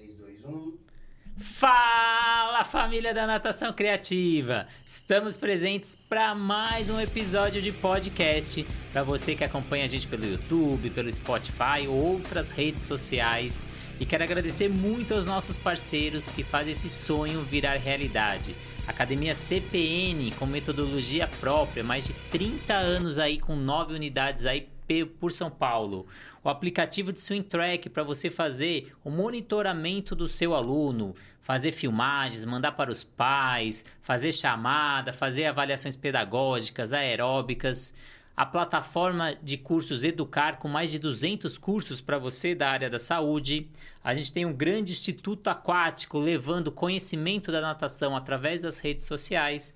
3, 2, 1. Fala família da Natação Criativa! Estamos presentes para mais um episódio de podcast para você que acompanha a gente pelo YouTube, pelo Spotify ou outras redes sociais. E quero agradecer muito aos nossos parceiros que fazem esse sonho virar realidade. Academia CPN com metodologia própria, mais de 30 anos aí com nove unidades aí por São Paulo. O aplicativo de Swing Track para você fazer o monitoramento do seu aluno, fazer filmagens, mandar para os pais, fazer chamada, fazer avaliações pedagógicas, aeróbicas. A plataforma de cursos Educar, com mais de 200 cursos para você da área da saúde. A gente tem um grande instituto aquático levando conhecimento da natação através das redes sociais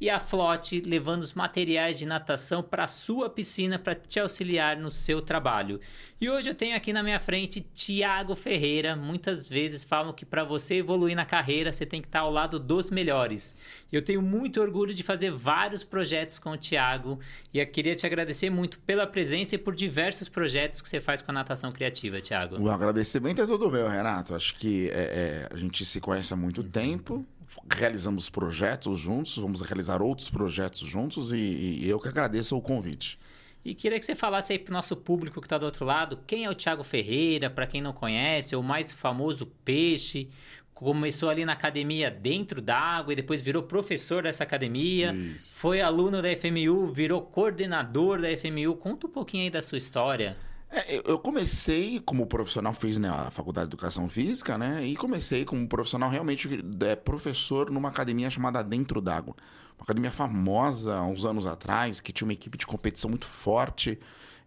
e a Flote levando os materiais de natação para sua piscina para te auxiliar no seu trabalho. E hoje eu tenho aqui na minha frente Tiago Ferreira. Muitas vezes falam que para você evoluir na carreira você tem que estar ao lado dos melhores. Eu tenho muito orgulho de fazer vários projetos com o Tiago e eu queria te agradecer muito pela presença e por diversos projetos que você faz com a natação criativa, Tiago. O agradecimento é todo meu, Renato. Acho que é, é, a gente se conhece há muito tempo realizamos projetos juntos, vamos realizar outros projetos juntos e, e eu que agradeço o convite. E queria que você falasse aí para o nosso público que está do outro lado, quem é o Thiago Ferreira, para quem não conhece, o mais famoso peixe, começou ali na academia dentro d'água e depois virou professor dessa academia, Isso. foi aluno da FMU, virou coordenador da FMU. Conta um pouquinho aí da sua história. É, eu comecei como profissional, fiz né, a faculdade de educação física, né? E comecei como profissional realmente é, professor numa academia chamada Dentro d'Água. Uma academia famosa há uns anos atrás, que tinha uma equipe de competição muito forte.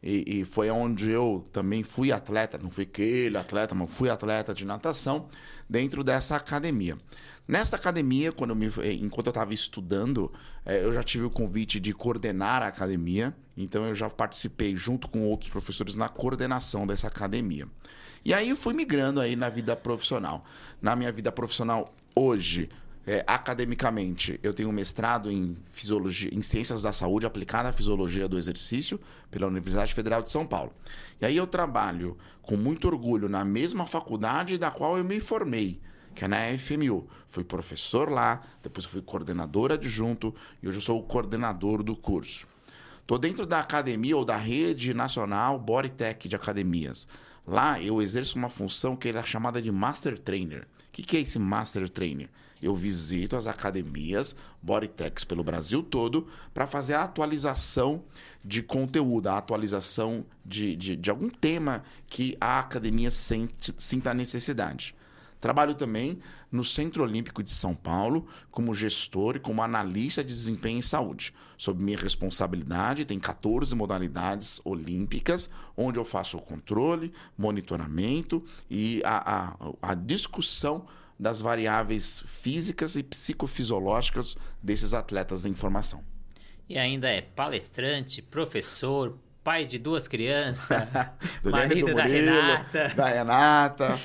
E, e, foi onde eu também fui atleta, não fui aquele atleta, mas fui atleta de natação dentro dessa academia. Nesta academia, quando eu me, enquanto eu estava estudando, é, eu já tive o convite de coordenar a academia, então eu já participei junto com outros professores na coordenação dessa academia. E aí fui migrando aí na vida profissional. Na minha vida profissional hoje, é, academicamente, eu tenho um mestrado em fisiologia, em ciências da saúde aplicada à fisiologia do exercício pela Universidade Federal de São Paulo. E aí eu trabalho com muito orgulho na mesma faculdade da qual eu me formei, que é na FMU. Fui professor lá, depois fui coordenador adjunto e hoje eu sou o coordenador do curso. Estou dentro da academia ou da rede nacional Bodytech de academias. Lá eu exerço uma função que é chamada de Master Trainer. O que, que é esse Master Trainer? Eu visito as academias Bodytechs pelo Brasil todo para fazer a atualização de conteúdo, a atualização de, de, de algum tema que a academia sente, sinta necessidade. Trabalho também no Centro Olímpico de São Paulo como gestor e como analista de desempenho em saúde. Sob minha responsabilidade, tem 14 modalidades olímpicas, onde eu faço o controle, monitoramento e a, a, a discussão das variáveis físicas e psicofisiológicas desses atletas em formação. E ainda é palestrante, professor, pai de duas crianças, marido da Renata. Da Renata.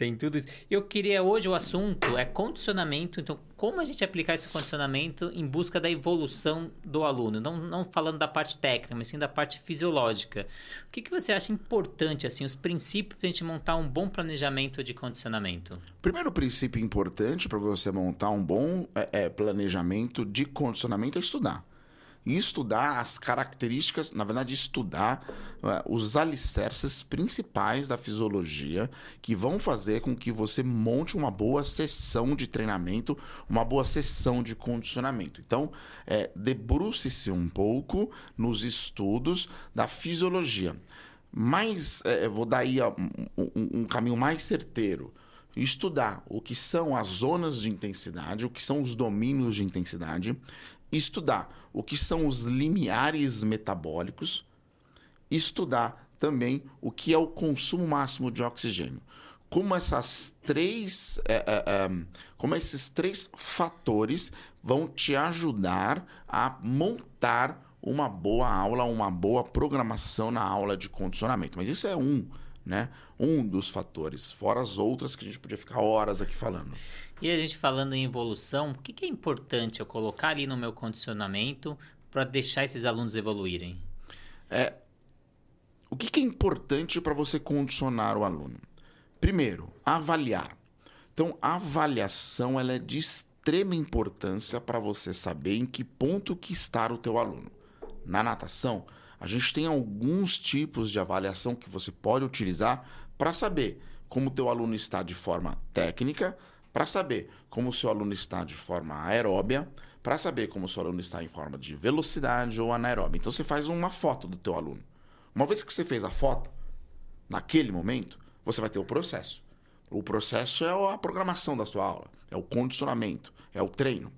Tem tudo isso. Eu queria hoje o assunto é condicionamento. Então, como a gente aplicar esse condicionamento em busca da evolução do aluno? Não, não falando da parte técnica, mas sim da parte fisiológica. O que, que você acha importante, assim, os princípios para a gente montar um bom planejamento de condicionamento? Primeiro princípio importante para você montar um bom é, é, planejamento de condicionamento é estudar e estudar as características, na verdade, estudar uh, os alicerces principais da fisiologia que vão fazer com que você monte uma boa sessão de treinamento, uma boa sessão de condicionamento. Então, é, debruce-se um pouco nos estudos da fisiologia. Mas é, vou dar aí um, um, um caminho mais certeiro estudar o que são as zonas de intensidade, o que são os domínios de intensidade, estudar o que são os limiares metabólicos, estudar também o que é o consumo máximo de oxigênio. Como essas três, é, é, é, como esses três fatores vão te ajudar a montar uma boa aula, uma boa programação na aula de condicionamento. Mas isso é um, né? Um dos fatores, fora as outras que a gente podia ficar horas aqui falando. E a gente falando em evolução, o que, que é importante eu colocar ali no meu condicionamento para deixar esses alunos evoluírem? É, o que, que é importante para você condicionar o aluno? Primeiro, avaliar. Então, a avaliação ela é de extrema importância para você saber em que ponto que está o teu aluno. Na natação, a gente tem alguns tipos de avaliação que você pode utilizar para saber como o teu aluno está de forma técnica, para saber como o seu aluno está de forma aeróbia, para saber como o seu aluno está em forma de velocidade ou anaeróbia. Então você faz uma foto do teu aluno. Uma vez que você fez a foto, naquele momento, você vai ter o processo. O processo é a programação da sua aula, é o condicionamento, é o treino.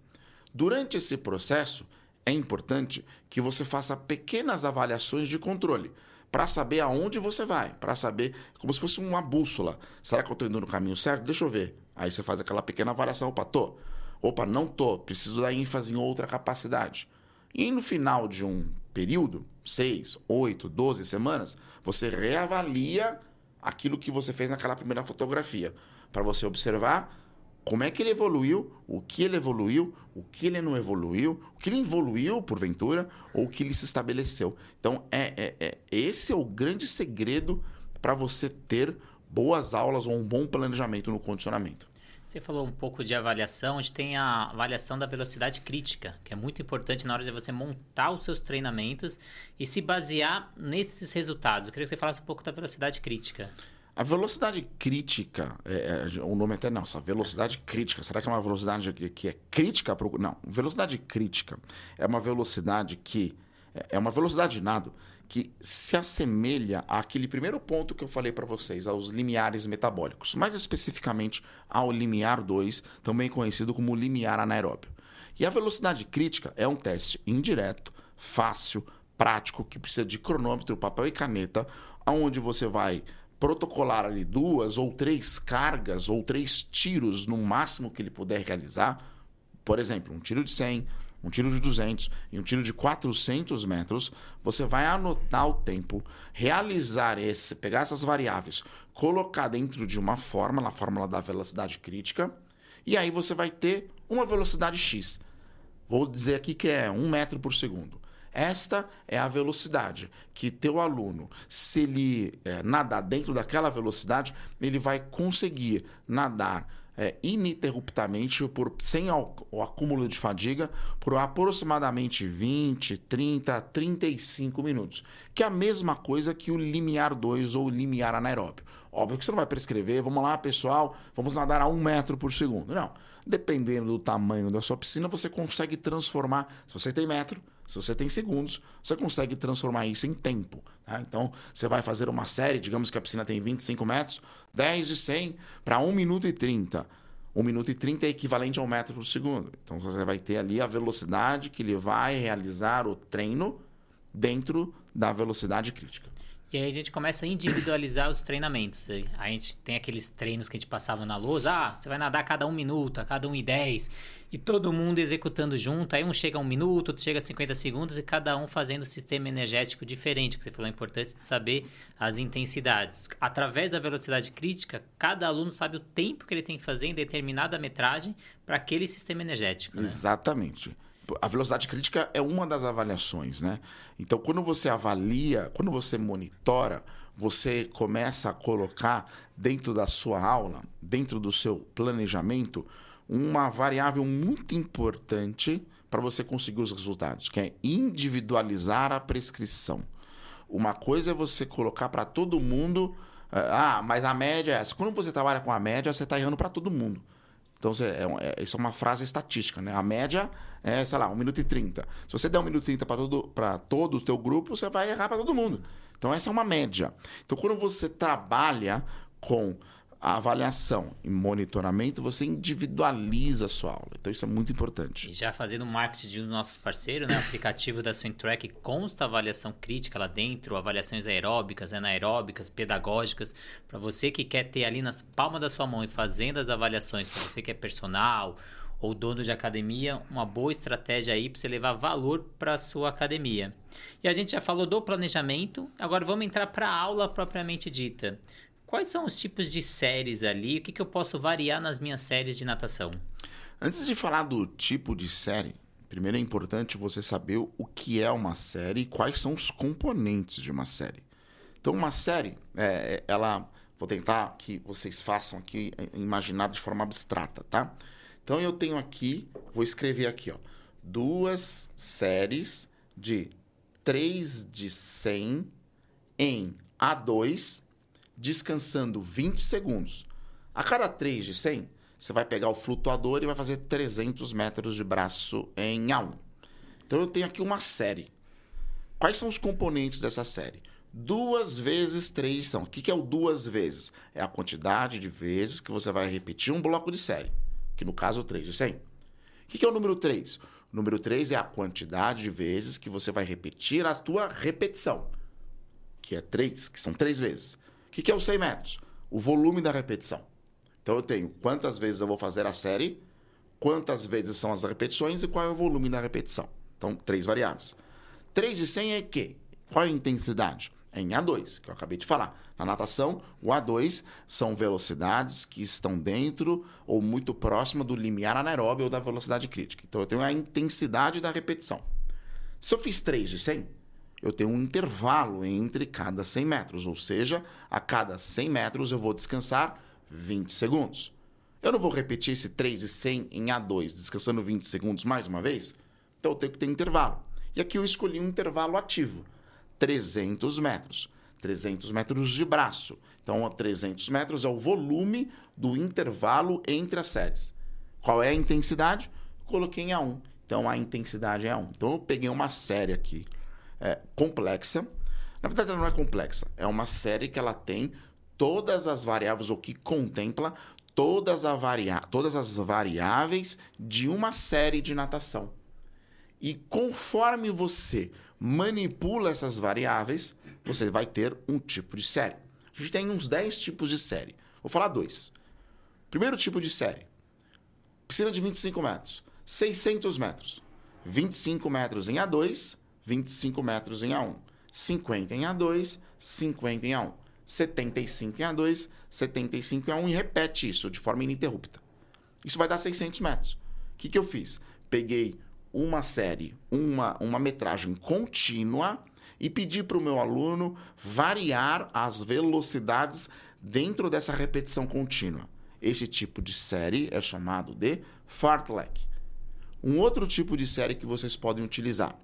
Durante esse processo, é importante que você faça pequenas avaliações de controle para saber aonde você vai, para saber como se fosse uma bússola. Será que eu estou indo no caminho certo? Deixa eu ver. Aí você faz aquela pequena avaliação, opa, tô. Opa, não tô, preciso dar ênfase em outra capacidade. E no final de um período, 6, 8, 12 semanas, você reavalia aquilo que você fez naquela primeira fotografia, para você observar como é que ele evoluiu, o que ele evoluiu, o que ele não evoluiu, o que ele evoluiu porventura, ou o que ele se estabeleceu. Então, é, é, é esse é o grande segredo para você ter boas aulas ou um bom planejamento no condicionamento. Você falou um pouco de avaliação, a gente tem a avaliação da velocidade crítica, que é muito importante na hora de você montar os seus treinamentos e se basear nesses resultados. Eu queria que você falasse um pouco da velocidade crítica. A velocidade crítica, é, é, o nome até não, essa velocidade crítica, será que é uma velocidade que, é crítica? Pro, não, velocidade crítica é uma velocidade que, é, é uma velocidade de nado que se assemelha àquele primeiro ponto que eu falei para vocês, aos limiares metabólicos, mais especificamente ao limiar 2, também conhecido como limiar anaeróbio. E a velocidade crítica é um teste indireto, fácil, prático, que precisa de cronômetro, papel e caneta, onde você vai protocolar ali duas ou três cargas ou três tiros no máximo que ele puder realizar. Por exemplo, um tiro de 100, um tiro de 200 e um tiro de 400 metros, você vai anotar o tempo, realizar esse, pegar essas variáveis, colocar dentro de uma fórmula, a fórmula da velocidade crítica, e aí você vai ter uma velocidade x. Vou dizer aqui que é 1 metro por segundo. Esta é a velocidade que teu aluno, se ele é, nadar dentro daquela velocidade, ele vai conseguir nadar é, ininterruptamente, por, sem o acúmulo de fadiga, por aproximadamente 20, 30, 35 minutos. Que é a mesma coisa que o limiar 2 ou o limiar anaeróbio. Óbvio que você não vai prescrever, vamos lá, pessoal, vamos nadar a um metro por segundo. Não. Dependendo do tamanho da sua piscina, você consegue transformar. Se você tem metro, se você tem segundos, você consegue transformar isso em tempo. Tá? Então, você vai fazer uma série, digamos que a piscina tem 25 metros, 10 de 100 para 1 minuto e 30. 1 minuto e 30 é equivalente a 1 metro por segundo. Então, você vai ter ali a velocidade que ele vai realizar o treino dentro da velocidade crítica. E aí a gente começa a individualizar os treinamentos. A gente tem aqueles treinos que a gente passava na lousa. Ah, você vai nadar a cada um minuto, a cada um e dez. E todo mundo executando junto. Aí um chega a um minuto, outro chega a 50 segundos e cada um fazendo um sistema energético diferente. Que você falou a importância de saber as intensidades. Através da velocidade crítica, cada aluno sabe o tempo que ele tem que fazer em determinada metragem para aquele sistema energético. Né? Exatamente a velocidade crítica é uma das avaliações, né? Então, quando você avalia, quando você monitora, você começa a colocar dentro da sua aula, dentro do seu planejamento, uma variável muito importante para você conseguir os resultados, que é individualizar a prescrição. Uma coisa é você colocar para todo mundo, ah, mas a média é essa. Quando você trabalha com a média, você está errando para todo mundo. Então, é, é, isso é uma frase estatística, né? A média é, sei lá, 1 minuto e 30. Se você der 1 minuto e 30 para todo, todo o teu grupo, você vai errar para todo mundo. Então, essa é uma média. Então, quando você trabalha com a avaliação e monitoramento, você individualiza a sua aula. Então, isso é muito importante. E já fazendo marketing de um dos nossos parceiros, né? o aplicativo da Swingtrack consta avaliação crítica lá dentro, avaliações aeróbicas, anaeróbicas, pedagógicas, para você que quer ter ali nas palmas da sua mão e fazendo as avaliações, para você que é personal ou dono de academia, uma boa estratégia aí para você levar valor para sua academia. E a gente já falou do planejamento, agora vamos entrar para a aula propriamente dita. Quais são os tipos de séries ali? O que, que eu posso variar nas minhas séries de natação? Antes de falar do tipo de série, primeiro é importante você saber o que é uma série e quais são os componentes de uma série. Então, uma série, é, ela, Vou tentar que vocês façam aqui, eh, imaginar de forma abstrata, tá? Então eu tenho aqui, vou escrever aqui, ó, duas séries de 3 de 100 em A2, descansando 20 segundos. A cada 3 de 100, você vai pegar o flutuador e vai fazer 300 metros de braço em A1. Então eu tenho aqui uma série. Quais são os componentes dessa série? Duas vezes três são. O que é o duas vezes? É a quantidade de vezes que você vai repetir um bloco de série, que no caso 3 de 100. O que é o número 3? O número 3 é a quantidade de vezes que você vai repetir a tua repetição, que é 3, que são 3 vezes. O que é o 100 metros? O volume da repetição. Então eu tenho quantas vezes eu vou fazer a série, quantas vezes são as repetições e qual é o volume da repetição. Então, três variáveis. 3 de 100 é que? Qual é a intensidade? É em A2, que eu acabei de falar. Na natação, o A2 são velocidades que estão dentro ou muito próxima do limiar anaeróbio ou da velocidade crítica. Então, eu tenho a intensidade da repetição. Se eu fiz 3 de 100, eu tenho um intervalo entre cada 100 metros, ou seja, a cada 100 metros eu vou descansar 20 segundos. Eu não vou repetir esse 3 de 100 em A2, descansando 20 segundos mais uma vez? Então eu tenho que ter intervalo. E aqui eu escolhi um intervalo ativo, 300 metros. 300 metros de braço. Então, 300 metros é o volume do intervalo entre as séries. Qual é a intensidade? Coloquei em A1. Então, a intensidade é A1. Então, eu peguei uma série aqui é, complexa. Na verdade, ela não é complexa. É uma série que ela tem todas as variáveis, ou que contempla todas, a varia todas as variáveis de uma série de natação. E conforme você manipula essas variáveis, você vai ter um tipo de série. A gente tem uns 10 tipos de série. Vou falar dois. Primeiro tipo de série. Piscina de 25 metros. 600 metros. 25 metros em A2, 25 metros em A1. 50 em A2, 50 em A1. 75 em A2, 75 em A1 e repete isso de forma ininterrupta. Isso vai dar 600 metros. O que, que eu fiz? Peguei uma série, uma, uma metragem contínua e pedir para o meu aluno variar as velocidades dentro dessa repetição contínua. Esse tipo de série é chamado de fartlek. Um outro tipo de série que vocês podem utilizar.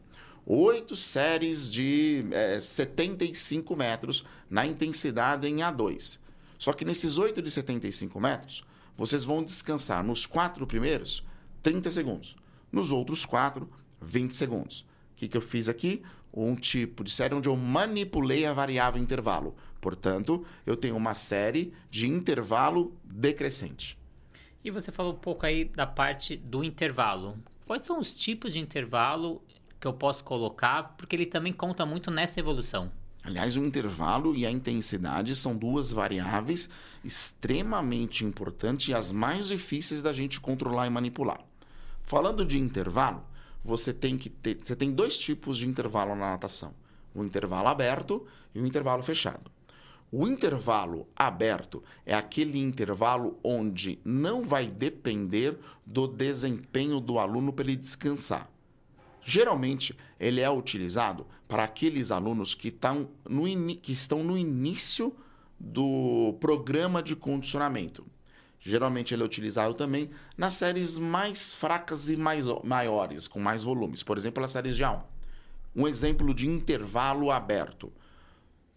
Oito séries de é, 75 metros na intensidade em A2. Só que nesses oito de 75 metros, vocês vão descansar nos quatro primeiros 30 segundos. Nos outros quatro, 20 segundos. O que, que eu fiz aqui? Um tipo de série onde eu manipulei a variável intervalo. Portanto, eu tenho uma série de intervalo decrescente. E você falou um pouco aí da parte do intervalo. Quais são os tipos de intervalo que eu posso colocar? Porque ele também conta muito nessa evolução. Aliás, o intervalo e a intensidade são duas variáveis extremamente importantes e as mais difíceis da gente controlar e manipular. Falando de intervalo, você tem que ter, você tem dois tipos de intervalo na natação: o intervalo aberto e o intervalo fechado. O intervalo aberto é aquele intervalo onde não vai depender do desempenho do aluno para ele descansar. Geralmente, ele é utilizado para aqueles alunos que, no que estão no início do programa de condicionamento. Geralmente ele é utilizado também nas séries mais fracas e mais, maiores, com mais volumes. Por exemplo, as séries de A1. Um exemplo de intervalo aberto.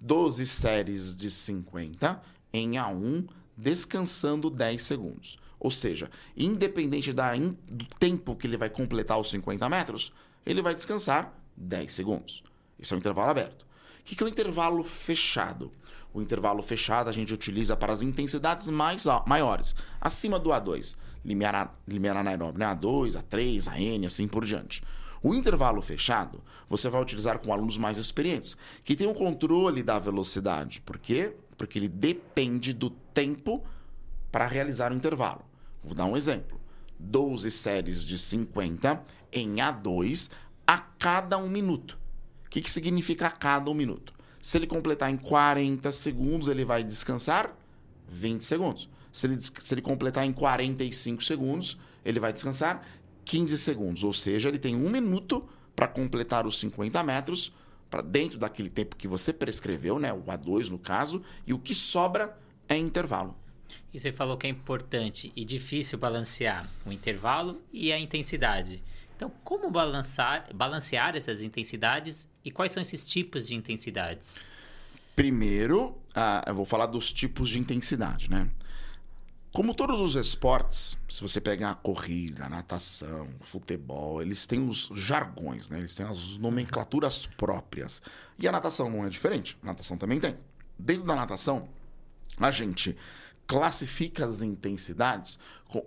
12 séries de 50 em A1, descansando 10 segundos. Ou seja, independente da, do tempo que ele vai completar os 50 metros, ele vai descansar 10 segundos. Esse é o intervalo aberto. O que é o intervalo fechado? O intervalo fechado a gente utiliza para as intensidades mais, maiores, acima do A2, limiar, limiar anaeróbio, né? A2, A3, AN, assim por diante. O intervalo fechado você vai utilizar com alunos mais experientes, que têm um controle da velocidade. Por quê? Porque ele depende do tempo para realizar o intervalo. Vou dar um exemplo. 12 séries de 50 em A2 a cada um minuto. O que, que significa a cada um minuto? Se ele completar em 40 segundos, ele vai descansar 20 segundos. Se ele, se ele completar em 45 segundos, ele vai descansar 15 segundos. Ou seja, ele tem um minuto para completar os 50 metros, para dentro daquele tempo que você prescreveu, né? o A2 no caso, e o que sobra é intervalo. E você falou que é importante e difícil balancear o intervalo e a intensidade. Então, como balancear, balancear essas intensidades e quais são esses tipos de intensidades? Primeiro, ah, eu vou falar dos tipos de intensidade, né? Como todos os esportes, se você pegar a corrida, a natação, futebol, eles têm os jargões, né? Eles têm as nomenclaturas próprias. E a natação não é diferente. A natação também tem. Dentro da natação, a gente classifica as intensidades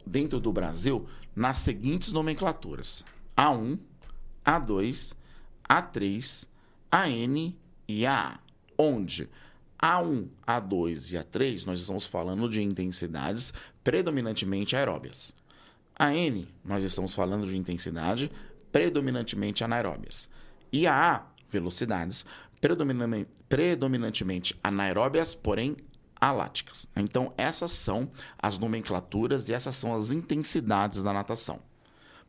dentro do Brasil nas seguintes nomenclaturas: A1, A2, A3, AN e AA. Onde a1, A2 e A3, nós estamos falando de intensidades predominantemente aeróbias. A N, nós estamos falando de intensidade predominantemente anaeróbias. E a A, velocidades predominantemente anaeróbias, porém aláticas. Então, essas são as nomenclaturas e essas são as intensidades da natação.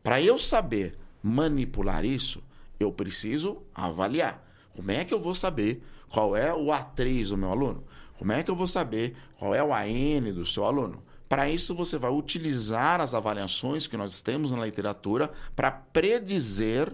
Para eu saber manipular isso, eu preciso avaliar. Como é que eu vou saber qual é o A3 do meu aluno? Como é que eu vou saber qual é o AN do seu aluno? Para isso, você vai utilizar as avaliações que nós temos na literatura para predizer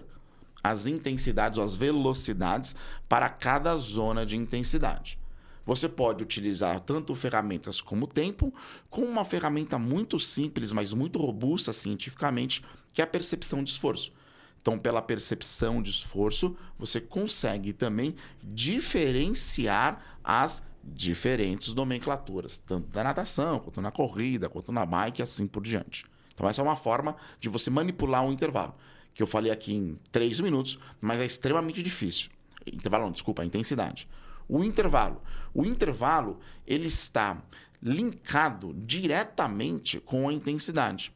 as intensidades ou as velocidades para cada zona de intensidade. Você pode utilizar tanto ferramentas como tempo, com uma ferramenta muito simples, mas muito robusta cientificamente, que é a percepção de esforço. Então, pela percepção de esforço, você consegue também diferenciar as diferentes nomenclaturas, tanto da natação, quanto na corrida, quanto na bike e assim por diante. Então, essa é uma forma de você manipular um intervalo, que eu falei aqui em três minutos, mas é extremamente difícil. Intervalo, não, desculpa, a intensidade. O intervalo. O intervalo, ele está linkado diretamente com a intensidade.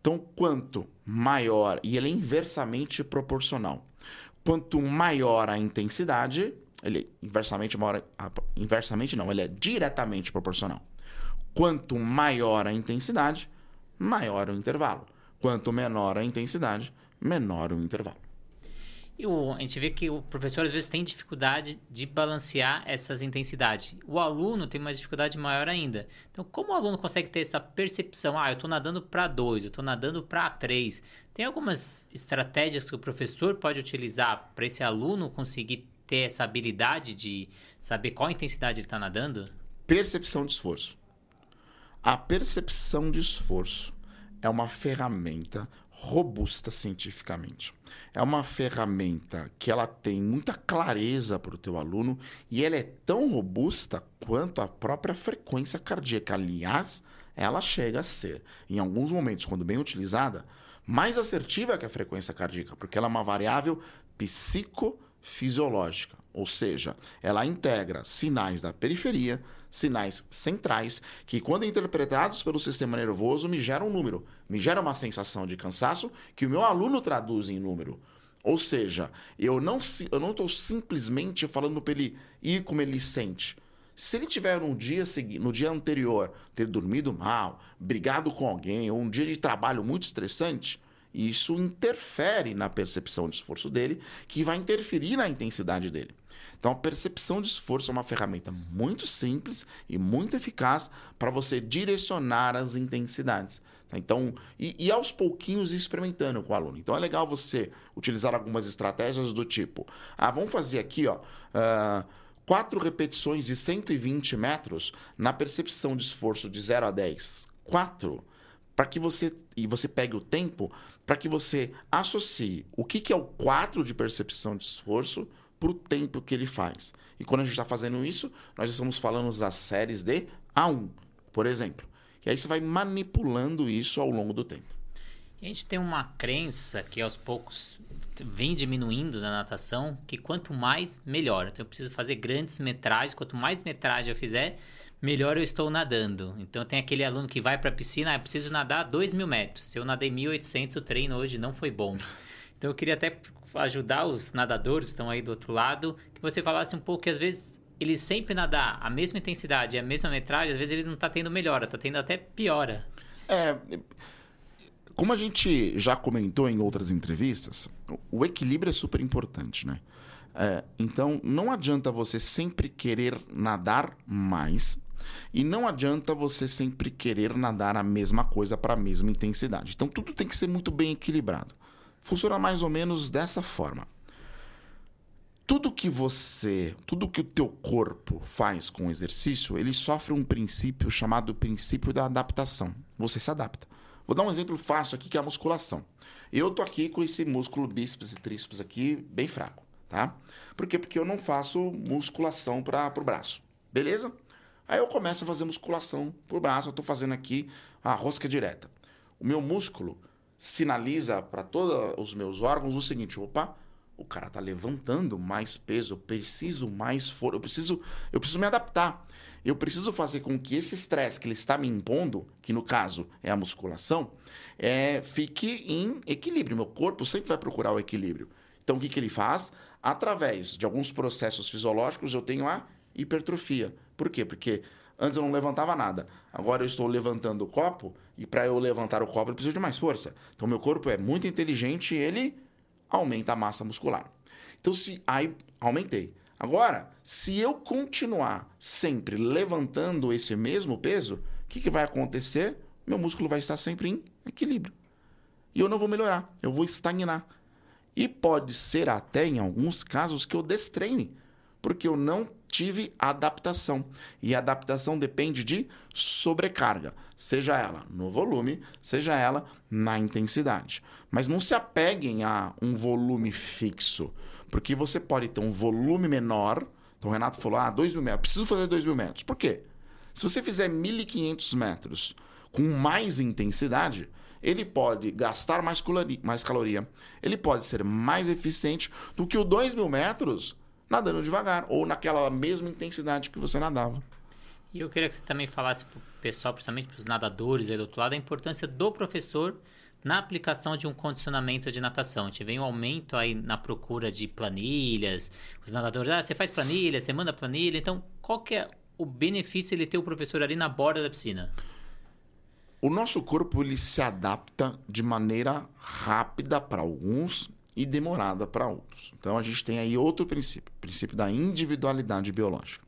Então, quanto maior, e ele é inversamente proporcional. Quanto maior a intensidade, ele é inversamente maior, inversamente não, ele é diretamente proporcional. Quanto maior a intensidade, maior o intervalo. Quanto menor a intensidade, menor o intervalo. E o, a gente vê que o professor às vezes tem dificuldade de balancear essas intensidades. O aluno tem uma dificuldade maior ainda. Então, como o aluno consegue ter essa percepção? Ah, eu estou nadando para 2, eu estou nadando para 3. Tem algumas estratégias que o professor pode utilizar para esse aluno conseguir ter essa habilidade de saber qual intensidade ele está nadando? Percepção de esforço. A percepção de esforço é uma ferramenta robusta cientificamente. É uma ferramenta que ela tem muita clareza para o teu aluno e ela é tão robusta quanto a própria frequência cardíaca. Aliás, ela chega a ser, em alguns momentos, quando bem utilizada, mais assertiva que a frequência cardíaca, porque ela é uma variável psicofisiológica, ou seja, ela integra sinais da periferia, sinais centrais, que, quando interpretados pelo sistema nervoso, me geram um número, me gera uma sensação de cansaço que o meu aluno traduz em número. Ou seja, eu não não estou simplesmente falando para ele ir como ele sente. Se ele tiver no dia no dia anterior, ter dormido mal, brigado com alguém, ou um dia de trabalho muito estressante, isso interfere na percepção de esforço dele, que vai interferir na intensidade dele. Então, a percepção de esforço é uma ferramenta muito simples e muito eficaz para você direcionar as intensidades. Tá? Então, e, e, aos pouquinhos experimentando com o aluno. Então, é legal você utilizar algumas estratégias do tipo: ah, vamos fazer aqui, ó. Uh, quatro repetições de 120 metros na percepção de esforço de 0 a 10. Quatro. Para que você. E você pegue o tempo para que você associe o que, que é o 4 de percepção de esforço para o tempo que ele faz. E quando a gente está fazendo isso, nós estamos falando das séries de A1, por exemplo. E aí você vai manipulando isso ao longo do tempo. A gente tem uma crença que aos poucos vem diminuindo na natação, que quanto mais, melhor. Então eu preciso fazer grandes metragens, quanto mais metragem eu fizer, melhor eu estou nadando. Então tem aquele aluno que vai para a piscina, ah, eu preciso nadar 2 mil metros. Se eu nadei 1.800, o treino hoje não foi bom. Então eu queria até ajudar os nadadores que estão aí do outro lado, que você falasse um pouco que às vezes ele sempre nadar a mesma intensidade, a mesma metragem, às vezes ele não está tendo melhora, está tendo até piora. É, como a gente já comentou em outras entrevistas, o equilíbrio é super importante, né? É, então, não adianta você sempre querer nadar mais E não adianta você sempre querer nadar a mesma coisa para a mesma intensidade. Então tudo tem que ser muito bem equilibrado. Funciona mais ou menos dessa forma. Tudo que você, tudo que o teu corpo faz com o exercício, ele sofre um princípio chamado princípio da adaptação. Você se adapta. Vou dar um exemplo fácil aqui que é a musculação. Eu tô aqui com esse músculo bíceps e tríceps aqui bem fraco, tá? Por quê? Porque eu não faço musculação para o braço. Beleza? Aí eu começo a fazer musculação pro braço, eu tô fazendo aqui a rosca direta. O meu músculo sinaliza para todos os meus órgãos o seguinte: opa, o cara tá levantando mais peso, eu preciso mais força, eu preciso, eu preciso me adaptar. Eu preciso fazer com que esse estresse que ele está me impondo, que no caso é a musculação, é, fique em equilíbrio. Meu corpo sempre vai procurar o equilíbrio. Então o que, que ele faz? Através de alguns processos fisiológicos, eu tenho a hipertrofia. Por quê? Porque antes eu não levantava nada. Agora eu estou levantando o copo e para eu levantar o copo eu preciso de mais força. Então meu corpo é muito inteligente e ele aumenta a massa muscular. Então se aí aumentei. Agora, se eu continuar sempre levantando esse mesmo peso, o que, que vai acontecer? Meu músculo vai estar sempre em equilíbrio. E eu não vou melhorar, eu vou estagnar. E pode ser até, em alguns casos, que eu destreine, porque eu não tive adaptação. E adaptação depende de sobrecarga, seja ela no volume, seja ela na intensidade. Mas não se apeguem a um volume fixo, porque você pode ter um volume menor. Então o Renato falou: ah, 2 mil metros, preciso fazer 2 mil metros. Por quê? Se você fizer 1.500 metros com mais intensidade, ele pode gastar mais mais caloria, ele pode ser mais eficiente do que o 2 mil metros nadando devagar, ou naquela mesma intensidade que você nadava. E eu queria que você também falasse para o pessoal, principalmente para os nadadores aí do outro lado, a importância do professor na aplicação de um condicionamento de natação. A gente vê um aumento aí na procura de planilhas, os nadadores, ah, você faz planilha, você manda planilha, então qual que é o benefício ele ter o professor ali na borda da piscina? O nosso corpo ele se adapta de maneira rápida para alguns e demorada para outros. Então a gente tem aí outro princípio, o princípio da individualidade biológica.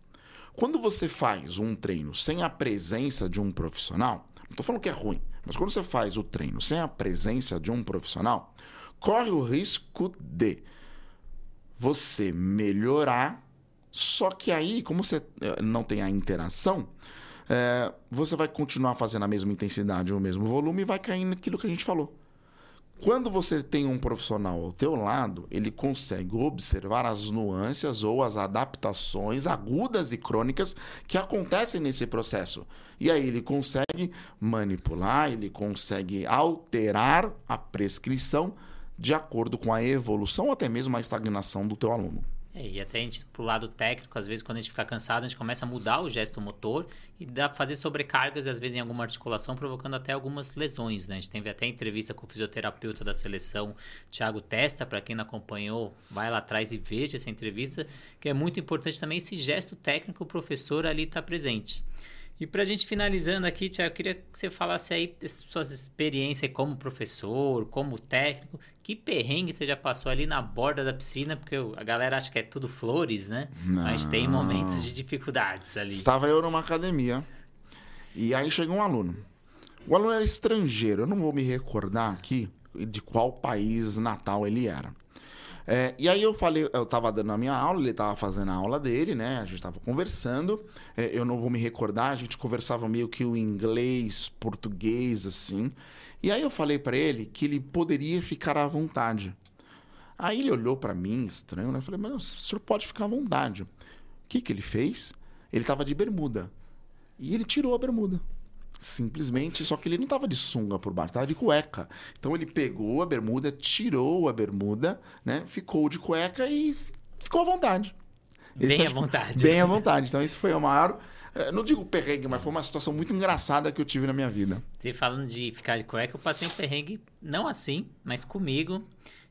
Quando você faz um treino sem a presença de um profissional, não estou falando que é ruim, mas quando você faz o treino sem a presença de um profissional, corre o risco de você melhorar, só que aí, como você eh, não tem a interação, é, você vai continuar fazendo a mesma intensidade, o mesmo volume e vai cair naquilo que a gente falou. Quando você tem um profissional ao teu lado, ele consegue observar as nuances ou as adaptações agudas e crônicas que acontecem nesse processo. E aí ele consegue manipular, ele consegue alterar a prescrição de acordo com a evolução ou até mesmo a estagnação do teu aluno. É, e até a gente, pro lado técnico, às vezes, quando a gente fica cansado, a gente começa a mudar o gesto motor e dá fazer sobrecargas, às vezes, em alguma articulação, provocando até algumas lesões, né? A gente teve até entrevista com o fisioterapeuta da seleção, Thiago Testa, para quem não acompanhou, vai lá atrás e veja essa entrevista, que é muito importante também esse gesto técnico, o professor ali está presente. E para a gente finalizando aqui, Tiago, eu queria que você falasse aí suas experiências como professor, como técnico. Que perrengue você já passou ali na borda da piscina? Porque a galera acha que é tudo flores, né? Não. Mas tem momentos de dificuldades ali. Estava eu numa academia e aí chegou um aluno. O aluno era estrangeiro, eu não vou me recordar aqui de qual país natal ele era. É, e aí eu falei, eu tava dando a minha aula, ele tava fazendo a aula dele, né? A gente tava conversando. É, eu não vou me recordar, a gente conversava meio que o inglês, português, assim. E aí eu falei para ele que ele poderia ficar à vontade. Aí ele olhou para mim, estranho, né? Eu falei, mas o senhor pode ficar à vontade. O que que ele fez? Ele tava de bermuda. E ele tirou a bermuda. Simplesmente, só que ele não tava de sunga por baixo, tava de cueca. Então ele pegou a bermuda, tirou a bermuda, né? Ficou de cueca e ficou à vontade. Bem à vontade. Bem à vontade. Então, esse foi o maior. Eh, não digo perrengue, mas foi uma situação muito engraçada que eu tive na minha vida. Você falando de ficar de cueca, eu passei um perrengue, não assim, mas comigo.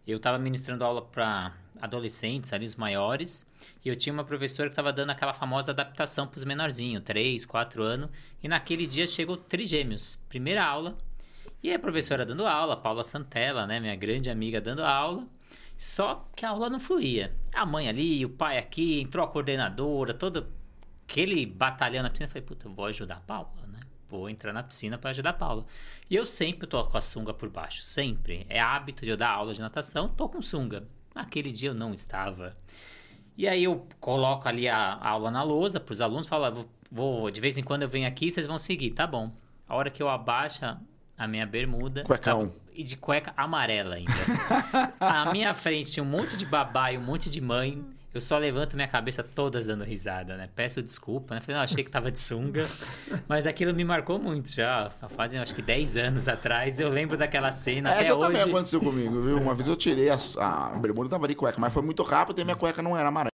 Eu tava ministrando aula para adolescentes, ali os maiores, e eu tinha uma professora que estava dando aquela famosa adaptação para os menorzinhos, 3, 4 anos, e naquele dia chegou trigêmeos, primeira aula, e a professora dando aula, Paula Santella, né, minha grande amiga dando aula, só que a aula não fluía. A mãe ali, o pai aqui, entrou a coordenadora, toda aquele batalhão na piscina, eu falei, puta, eu vou ajudar a Paula, né? Vou entrar na piscina para ajudar a Paula. E eu sempre tô com a sunga por baixo, sempre. É hábito de eu dar aula de natação, tô com sunga. Naquele dia eu não estava. E aí eu coloco ali a, a aula na lousa para os alunos, falo, ah, vou, vou, de vez em quando eu venho aqui, vocês vão seguir, tá bom. A hora que eu abaixo a minha bermuda. Cuecão. Estava, e de cueca amarela ainda. à minha frente tinha um monte de babá e um monte de mãe. Eu só levanto minha cabeça todas dando risada, né? Peço desculpa, né? Falei, não, achei que tava de sunga. Mas aquilo me marcou muito já. Fazem acho que 10 anos atrás. Eu lembro daquela cena. É, até hoje. também aconteceu comigo, viu? Uma vez eu tirei a, a bermuda tava de cueca, mas foi muito rápido e minha cueca não era amarela.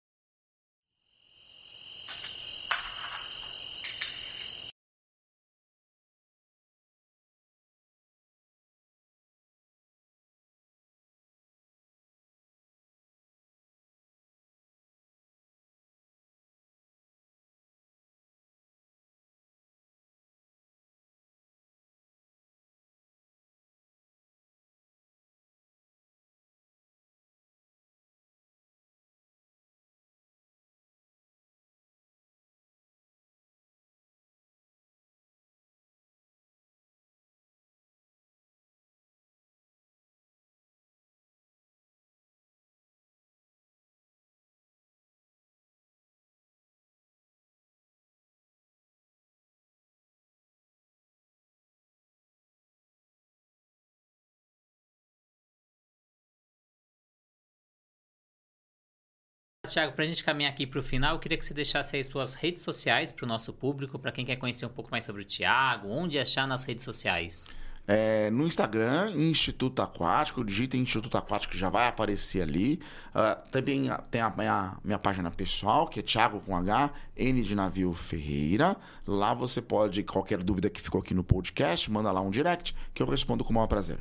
Tiago, para a gente caminhar aqui para o final, eu queria que você deixasse aí suas redes sociais para o nosso público, para quem quer conhecer um pouco mais sobre o Tiago, onde achar nas redes sociais. É, no Instagram, Instituto Aquático, digita Instituto Aquático que já vai aparecer ali. Uh, também tem a minha, minha página pessoal, que é Thiago com H, N de Navio Ferreira. Lá você pode, qualquer dúvida que ficou aqui no podcast, manda lá um direct que eu respondo com o maior prazer.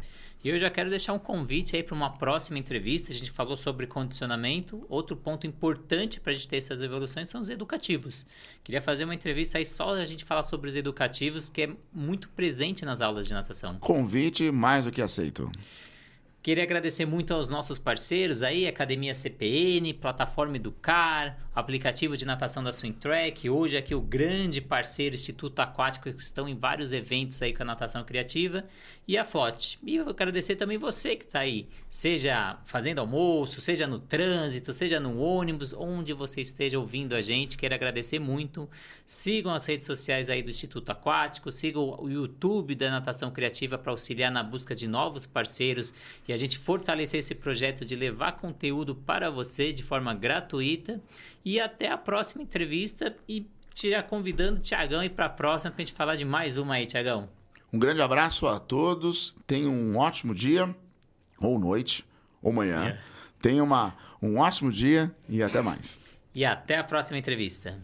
E eu já quero deixar um convite aí para uma próxima entrevista. A gente falou sobre condicionamento. Outro ponto importante para a gente ter essas evoluções são os educativos. Queria fazer uma entrevista aí só a gente falar sobre os educativos, que é muito presente nas aulas de natação. Convite mais do que aceito. Queria agradecer muito aos nossos parceiros aí, Academia CPN, Plataforma Educar, aplicativo de natação da Swing Track, hoje aqui o grande parceiro Instituto Aquático, que estão em vários eventos aí com a natação criativa, e a Flote. E eu agradecer também você que está aí, seja fazendo almoço, seja no trânsito, seja no ônibus, onde você esteja ouvindo a gente, quero agradecer muito. Sigam as redes sociais aí do Instituto Aquático, sigam o YouTube da Natação Criativa para auxiliar na busca de novos parceiros e a gente fortalecer esse projeto de levar conteúdo para você de forma gratuita. E até a próxima entrevista e te convidando Tiagão aí para a próxima para a gente falar de mais uma aí, Tiagão. Um grande abraço a todos, tenham um ótimo dia, ou noite, ou manhã. Yeah. Tenham uma, um ótimo dia e até mais. E até a próxima entrevista.